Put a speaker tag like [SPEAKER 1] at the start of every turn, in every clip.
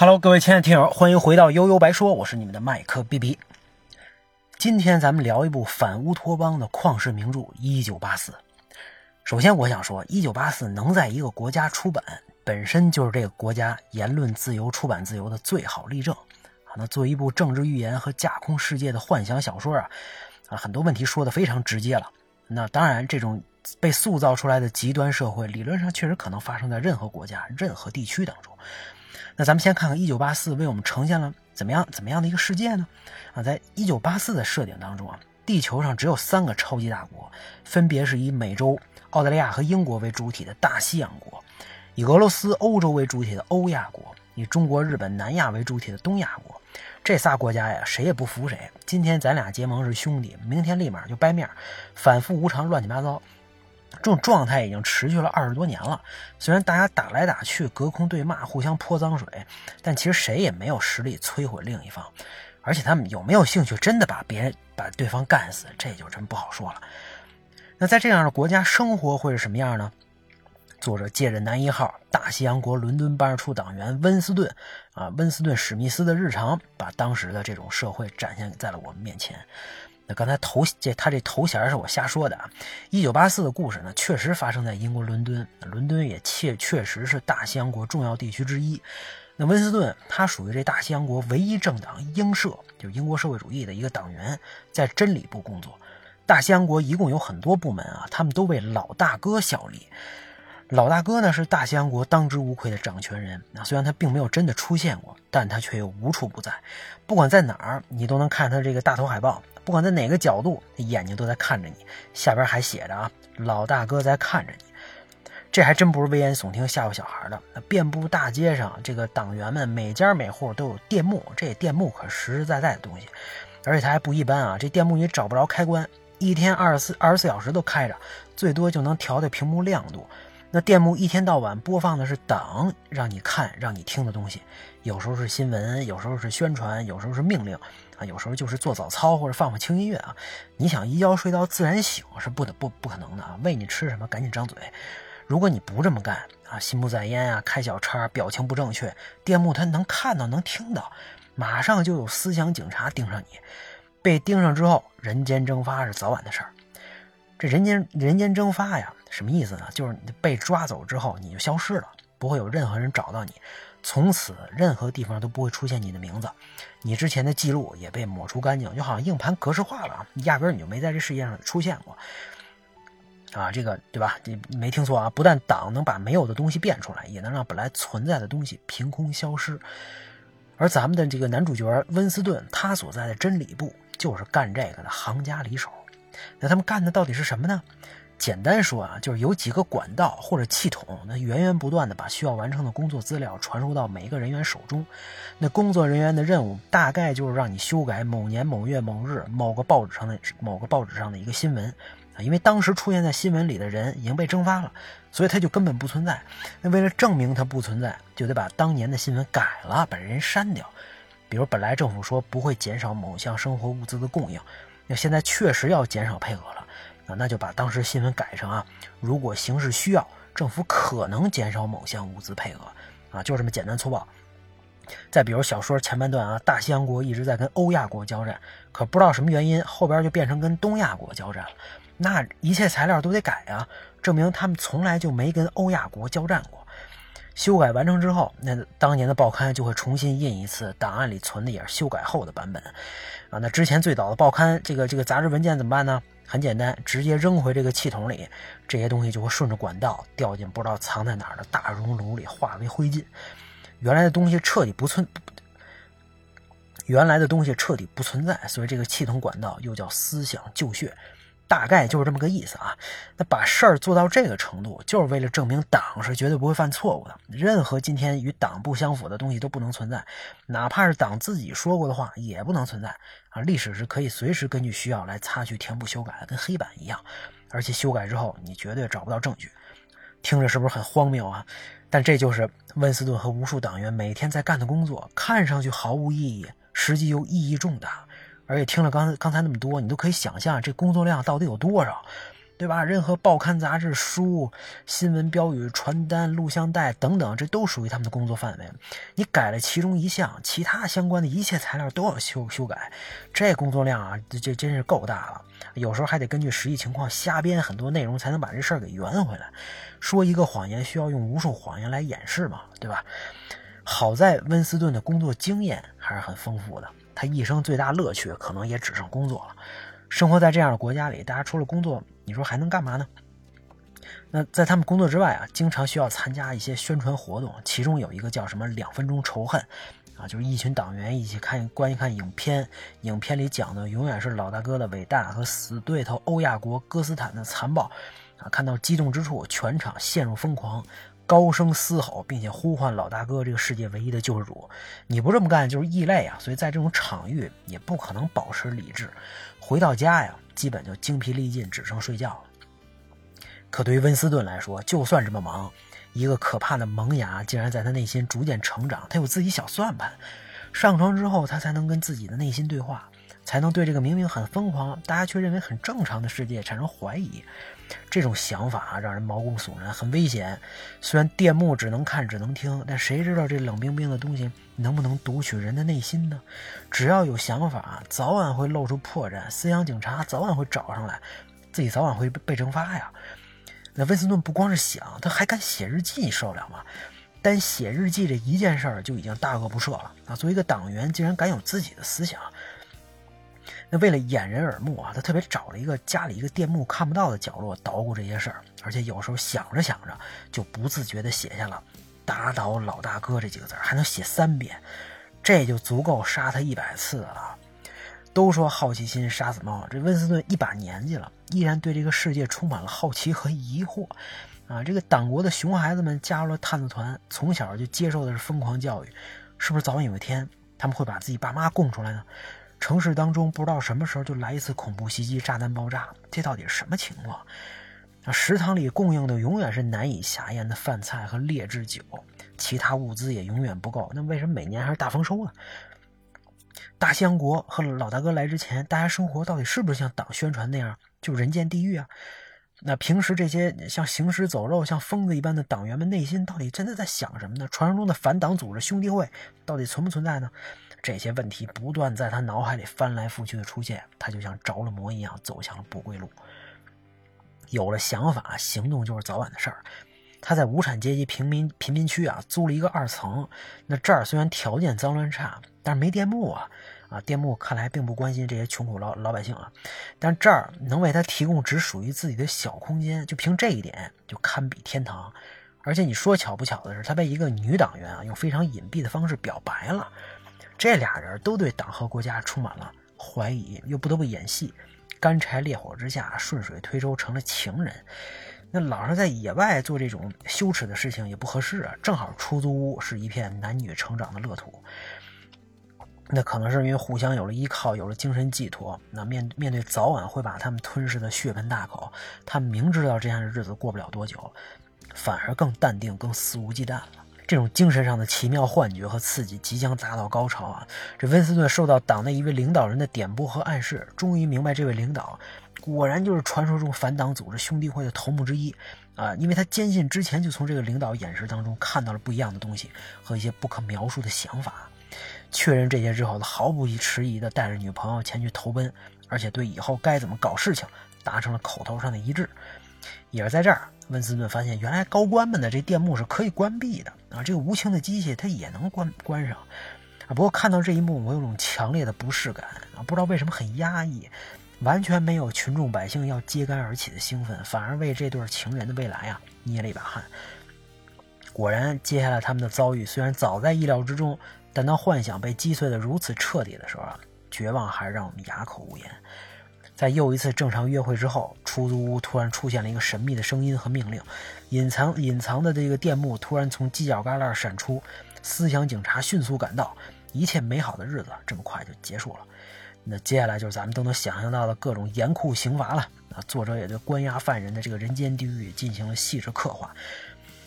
[SPEAKER 1] Hello，各位亲爱的听友，欢迎回到悠悠白说，我是你们的麦克 B B。今天咱们聊一部反乌托邦的旷世名著《一九八四》。首先，我想说，《一九八四》能在一个国家出版，本身就是这个国家言论自由、出版自由的最好例证啊。那作为一部政治预言和架空世界的幻想小说啊，啊，很多问题说的非常直接了。那当然，这种被塑造出来的极端社会，理论上确实可能发生在任何国家、任何地区当中。那咱们先看看《一九八四》为我们呈现了怎么样怎么样的一个世界呢？啊，在一九八四的设定当中啊，地球上只有三个超级大国，分别是以美洲、澳大利亚和英国为主体的大西洋国，以俄罗斯、欧洲为主体的欧亚国，以中国、日本、南亚为主体的东亚国。这仨国家呀，谁也不服谁。今天咱俩结盟是兄弟，明天立马就掰面，反复无常，乱七八糟。这种状态已经持续了二十多年了。虽然大家打来打去，隔空对骂，互相泼脏水，但其实谁也没有实力摧毁另一方。而且他们有没有兴趣真的把别人把对方干死，这就真不好说了。那在这样的国家生活会是什么样呢？作者借着男一号大西洋国伦敦办事处党员温斯顿啊，温斯顿史密斯的日常，把当时的这种社会展现在了我们面前。那刚才头这他这头衔是我瞎说的啊！一九八四的故事呢，确实发生在英国伦敦，伦敦也确确实是大西洋国重要地区之一。那温斯顿他属于这大西洋国唯一政党英社，就是英国社会主义的一个党员，在真理部工作。大西洋国一共有很多部门啊，他们都为老大哥效力。老大哥呢是大西洋国当之无愧的掌权人。那虽然他并没有真的出现过，但他却又无处不在。不管在哪儿，你都能看他这个大头海报。不管在哪个角度，眼睛都在看着你。下边还写着啊，老大哥在看着你。这还真不是危言耸听吓唬小孩的。那遍布大街上，这个党员们每家每户都有电幕，这电幕可实实在在的东西。而且它还不一般啊，这电幕你找不着开关，一天二十四二十四小时都开着，最多就能调调屏幕亮度。那电幕一天到晚播放的是党让你看、让你听的东西，有时候是新闻，有时候是宣传，有时候是命令，啊，有时候就是做早操或者放放轻音乐啊。你想一觉睡到自然醒是不得不不可能的啊！喂你吃什么，赶紧张嘴。如果你不这么干啊，心不在焉啊，开小差，表情不正确，电幕它能看到能听到，马上就有思想警察盯上你。被盯上之后，人间蒸发是早晚的事儿。这人间人间蒸发呀，什么意思呢？就是你被抓走之后，你就消失了，不会有任何人找到你，从此任何地方都不会出现你的名字，你之前的记录也被抹除干净，就好像硬盘格式化了，压根你就没在这世界上出现过。啊，这个对吧？你没听错啊！不但党能把没有的东西变出来，也能让本来存在的东西凭空消失。而咱们的这个男主角温斯顿，他所在的真理部就是干这个的行家里手。那他们干的到底是什么呢？简单说啊，就是有几个管道或者系统，那源源不断的把需要完成的工作资料传输到每一个人员手中。那工作人员的任务大概就是让你修改某年某月某日某个报纸上的某个报纸上的一个新闻啊，因为当时出现在新闻里的人已经被蒸发了，所以他就根本不存在。那为了证明他不存在，就得把当年的新闻改了，把人删掉。比如本来政府说不会减少某项生活物资的供应。那现在确实要减少配额了，啊，那就把当时新闻改成啊，如果形势需要，政府可能减少某项物资配额，啊，就这么简单粗暴。再比如小说前半段啊，大西洋国一直在跟欧亚国交战，可不知道什么原因，后边就变成跟东亚国交战了，那一切材料都得改啊，证明他们从来就没跟欧亚国交战过。修改完成之后，那当年的报刊就会重新印一次，档案里存的也是修改后的版本，啊，那之前最早的报刊这个这个杂志文件怎么办呢？很简单，直接扔回这个气筒里，这些东西就会顺着管道掉进不知道藏在哪儿的大熔炉里，化为灰烬。原来的东西彻底不存，原来的东西彻底不存在，所以这个气筒管道又叫思想旧穴。大概就是这么个意思啊。那把事儿做到这个程度，就是为了证明党是绝对不会犯错误的。任何今天与党不相符的东西都不能存在，哪怕是党自己说过的话也不能存在啊。历史是可以随时根据需要来擦去、填补、修改的，跟黑板一样。而且修改之后，你绝对找不到证据。听着是不是很荒谬啊？但这就是温斯顿和无数党员每天在干的工作，看上去毫无意义，实际又意义重大。而且听了刚刚才那么多，你都可以想象这工作量到底有多少。对吧？任何报刊杂志、书、新闻标语、传单、录像带等等，这都属于他们的工作范围。你改了其中一项，其他相关的一切材料都要修修改，这工作量啊，这真是够大了。有时候还得根据实际情况瞎编很多内容，才能把这事儿给圆回来。说一个谎言需要用无数谎言来掩饰嘛，对吧？好在温斯顿的工作经验还是很丰富的，他一生最大乐趣可能也只剩工作了。生活在这样的国家里，大家除了工作。你说还能干嘛呢？那在他们工作之外啊，经常需要参加一些宣传活动，其中有一个叫什么“两分钟仇恨”，啊，就是一群党员一起看观一看影片，影片里讲的永远是老大哥的伟大和死对头欧亚国哥斯坦的残暴，啊，看到激动之处，全场陷入疯狂，高声嘶吼，并且呼唤老大哥这个世界唯一的救世主。你不这么干就是异类啊！所以在这种场域也不可能保持理智。回到家呀。基本就精疲力尽，只剩睡觉了。可对于温斯顿来说，就算这么忙，一个可怕的萌芽竟然在他内心逐渐成长。他有自己小算盘，上床之后，他才能跟自己的内心对话，才能对这个明明很疯狂，大家却认为很正常的世界产生怀疑。这种想法啊让人毛骨悚然，很危险。虽然电幕只能看只能听，但谁知道这冷冰冰的东西能不能读取人的内心呢？只要有想法，早晚会露出破绽。思想警察早晚会找上来，自己早晚会被被蒸发呀。那温斯顿不光是想，他还敢写日记，你受得了吗？单写日记这一件事儿就已经大恶不赦了啊！作为一个党员，竟然敢有自己的思想。那为了掩人耳目啊，他特别找了一个家里一个电幕看不到的角落捣鼓这些事儿，而且有时候想着想着就不自觉地写下了“打倒老大哥”这几个字还能写三遍，这就足够杀他一百次了。都说好奇心杀死猫，这温斯顿一把年纪了，依然对这个世界充满了好奇和疑惑啊！这个党国的熊孩子们加入了探子团，从小就接受的是疯狂教育，是不是早晚有一天他们会把自己爸妈供出来呢？城市当中不知道什么时候就来一次恐怖袭击，炸弹爆炸，这到底是什么情况？那食堂里供应的永远是难以下咽的饭菜和劣质酒，其他物资也永远不够。那为什么每年还是大丰收呢？大西洋国和老大哥来之前，大家生活到底是不是像党宣传那样就人间地狱啊？那平时这些像行尸走肉、像疯子一般的党员们内心到底真的在想什么呢？传说中的反党组织兄弟会到底存不存在呢？这些问题不断在他脑海里翻来覆去的出现，他就像着了魔一样走向了不归路。有了想法，行动就是早晚的事儿。他在无产阶级平民贫民区啊租了一个二层，那这儿虽然条件脏乱差，但是没电幕啊啊！电幕看来并不关心这些穷苦老老百姓啊，但这儿能为他提供只属于自己的小空间，就凭这一点就堪比天堂。而且你说巧不巧的是，他被一个女党员啊用非常隐蔽的方式表白了。这俩人都对党和国家充满了怀疑，又不得不演戏，干柴烈火之下顺水推舟成了情人。那老是在野外做这种羞耻的事情也不合适啊。正好出租屋是一片男女成长的乐土，那可能是因为互相有了依靠，有了精神寄托。那面面对早晚会把他们吞噬的血盆大口，他明知道这样的日子过不了多久，反而更淡定，更肆无忌惮了。这种精神上的奇妙幻觉和刺激即将达到高潮啊！这温斯顿受到党内一位领导人的点拨和暗示，终于明白这位领导果然就是传说中反党组织兄弟会的头目之一啊！因为他坚信之前就从这个领导眼神当中看到了不一样的东西和一些不可描述的想法。确认这些之后，他毫不迟疑地带着女朋友前去投奔，而且对以后该怎么搞事情达成了口头上的一致。也是在这儿，温斯顿发现原来高官们的这电幕是可以关闭的啊！这个无情的机器它也能关关上啊！不过看到这一幕，我有种强烈的不适感啊！不知道为什么很压抑，完全没有群众百姓要揭竿而起的兴奋，反而为这对情人的未来啊捏了一把汗。果然，接下来他们的遭遇虽然早在意料之中，但当幻想被击碎的如此彻底的时候啊，绝望还是让我们哑口无言。在又一次正常约会之后，出租屋突然出现了一个神秘的声音和命令，隐藏隐藏的这个电幕突然从犄角旮旯闪出，思想警察迅速赶到，一切美好的日子这么快就结束了。那接下来就是咱们都能想象到的各种严酷刑罚了。啊，作者也对关押犯人的这个人间地狱进行了细致刻画。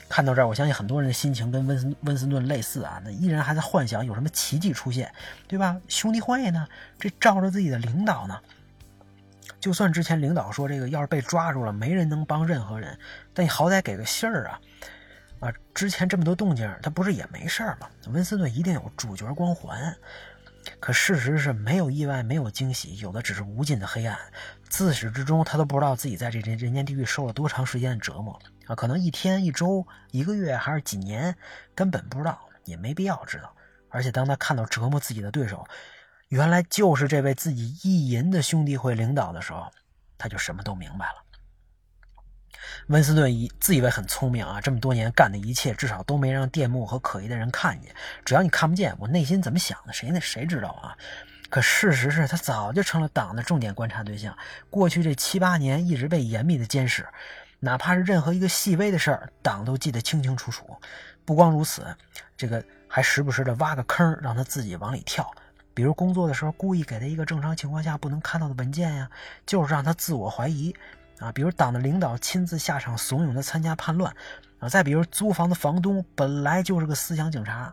[SPEAKER 1] 看到这儿，我相信很多人的心情跟温斯温斯顿类似啊，那依然还在幻想有什么奇迹出现，对吧？兄弟会呢？这照着自己的领导呢？就算之前领导说这个要是被抓住了，没人能帮任何人，但你好歹给个信儿啊！啊，之前这么多动静，他不是也没事儿吗？温斯顿一定有主角光环。可事实是没有意外，没有惊喜，有的只是无尽的黑暗。自始至终，他都不知道自己在这人人间地狱受了多长时间的折磨啊！可能一天、一周、一个月，还是几年，根本不知道，也没必要知道。而且当他看到折磨自己的对手，原来就是这位自己意淫的兄弟会领导的时候，他就什么都明白了。温斯顿以自以为很聪明啊，这么多年干的一切，至少都没让电幕和可疑的人看见。只要你看不见，我内心怎么想的，谁那谁知道啊？可事实是他早就成了党的重点观察对象，过去这七八年一直被严密的监视，哪怕是任何一个细微的事儿，党都记得清清楚楚。不光如此，这个还时不时的挖个坑让他自己往里跳，比如工作的时候故意给他一个正常情况下不能看到的文件呀，就是让他自我怀疑。啊，比如党的领导亲自下场怂恿他参加叛乱，啊，再比如租房的房东本来就是个思想警察，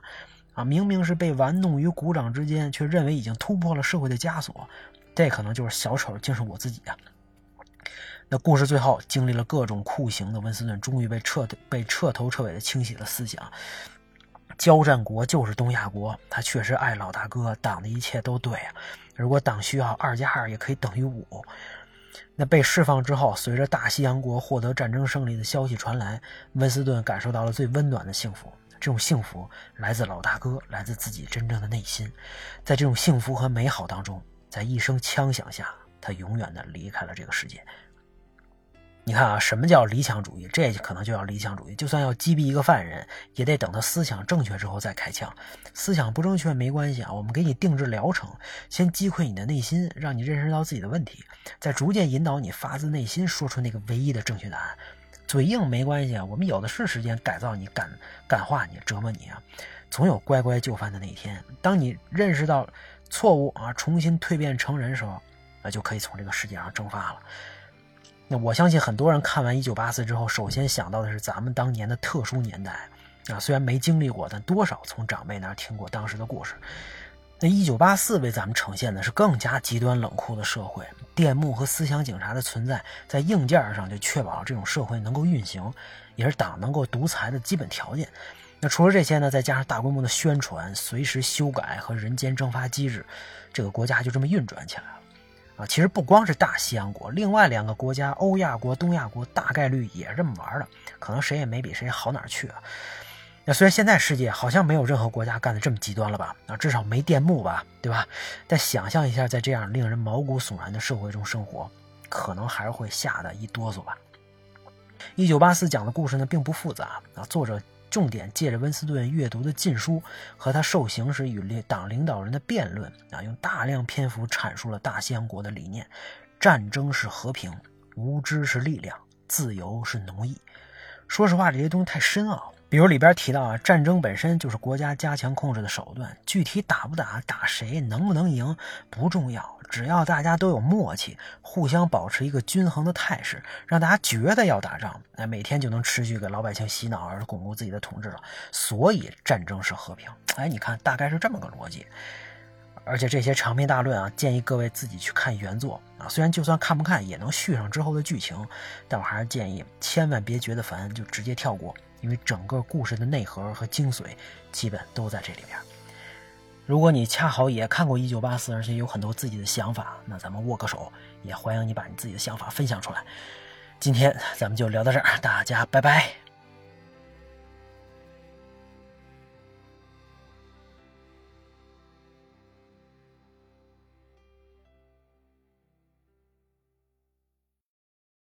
[SPEAKER 1] 啊，明明是被玩弄于股掌之间，却认为已经突破了社会的枷锁，这可能就是小丑，竟是我自己啊。那故事最后经历了各种酷刑的温斯顿，终于被彻被彻头彻尾的清洗了思想。交战国就是东亚国，他确实爱老大哥，党的一切都对啊。如果党需要二加二也可以等于五。那被释放之后，随着大西洋国获得战争胜利的消息传来，温斯顿感受到了最温暖的幸福。这种幸福来自老大哥，来自自己真正的内心。在这种幸福和美好当中，在一声枪响下，他永远的离开了这个世界。你看啊，什么叫理想主义？这可能就叫理想主义。就算要击毙一个犯人，也得等他思想正确之后再开枪。思想不正确没关系啊，我们给你定制疗程，先击溃你的内心，让你认识到自己的问题，再逐渐引导你发自内心说出那个唯一的正确答案。嘴硬没关系啊，我们有的是时间改造你、感感化你、折磨你啊。总有乖乖就范的那一天。当你认识到错误啊，重新蜕变成人时候，那就可以从这个世界上蒸发了。那我相信很多人看完《一九八四》之后，首先想到的是咱们当年的特殊年代啊，虽然没经历过，但多少从长辈那儿听过当时的故事。那《一九八四》为咱们呈现的是更加极端冷酷的社会，电幕和思想警察的存在，在硬件上就确保了这种社会能够运行，也是党能够独裁的基本条件。那除了这些呢，再加上大规模的宣传、随时修改和人间蒸发机制，这个国家就这么运转起来了。啊，其实不光是大西洋国，另外两个国家欧亚国、东亚国大概率也这么玩的，可能谁也没比谁好哪儿去啊。那虽然现在世界好像没有任何国家干的这么极端了吧？啊，至少没电幕吧，对吧？但想象一下，在这样令人毛骨悚然的社会中生活，可能还是会吓得一哆嗦吧。一九八四讲的故事呢，并不复杂啊，作者。重点借着温斯顿阅读的禁书和他受刑时与党领导人的辩论啊，用大量篇幅阐述了大西洋国的理念：战争是和平，无知是力量，自由是奴役。说实话，这些东西太深奥。比如里边提到啊，战争本身就是国家加强控制的手段，具体打不打、打谁、能不能赢不重要。只要大家都有默契，互相保持一个均衡的态势，让大家觉得要打仗，那，每天就能持续给老百姓洗脑，而巩固自己的统治了。所以战争是和平。哎，你看，大概是这么个逻辑。而且这些长篇大论啊，建议各位自己去看原作啊。虽然就算看不看也能续上之后的剧情，但我还是建议千万别觉得烦就直接跳过，因为整个故事的内核和精髓基本都在这里边。如果你恰好也看过《一九八四》，而且有很多自己的想法，那咱们握个手，也欢迎你把你自己的想法分享出来。今天咱们就聊到这儿，大家拜拜。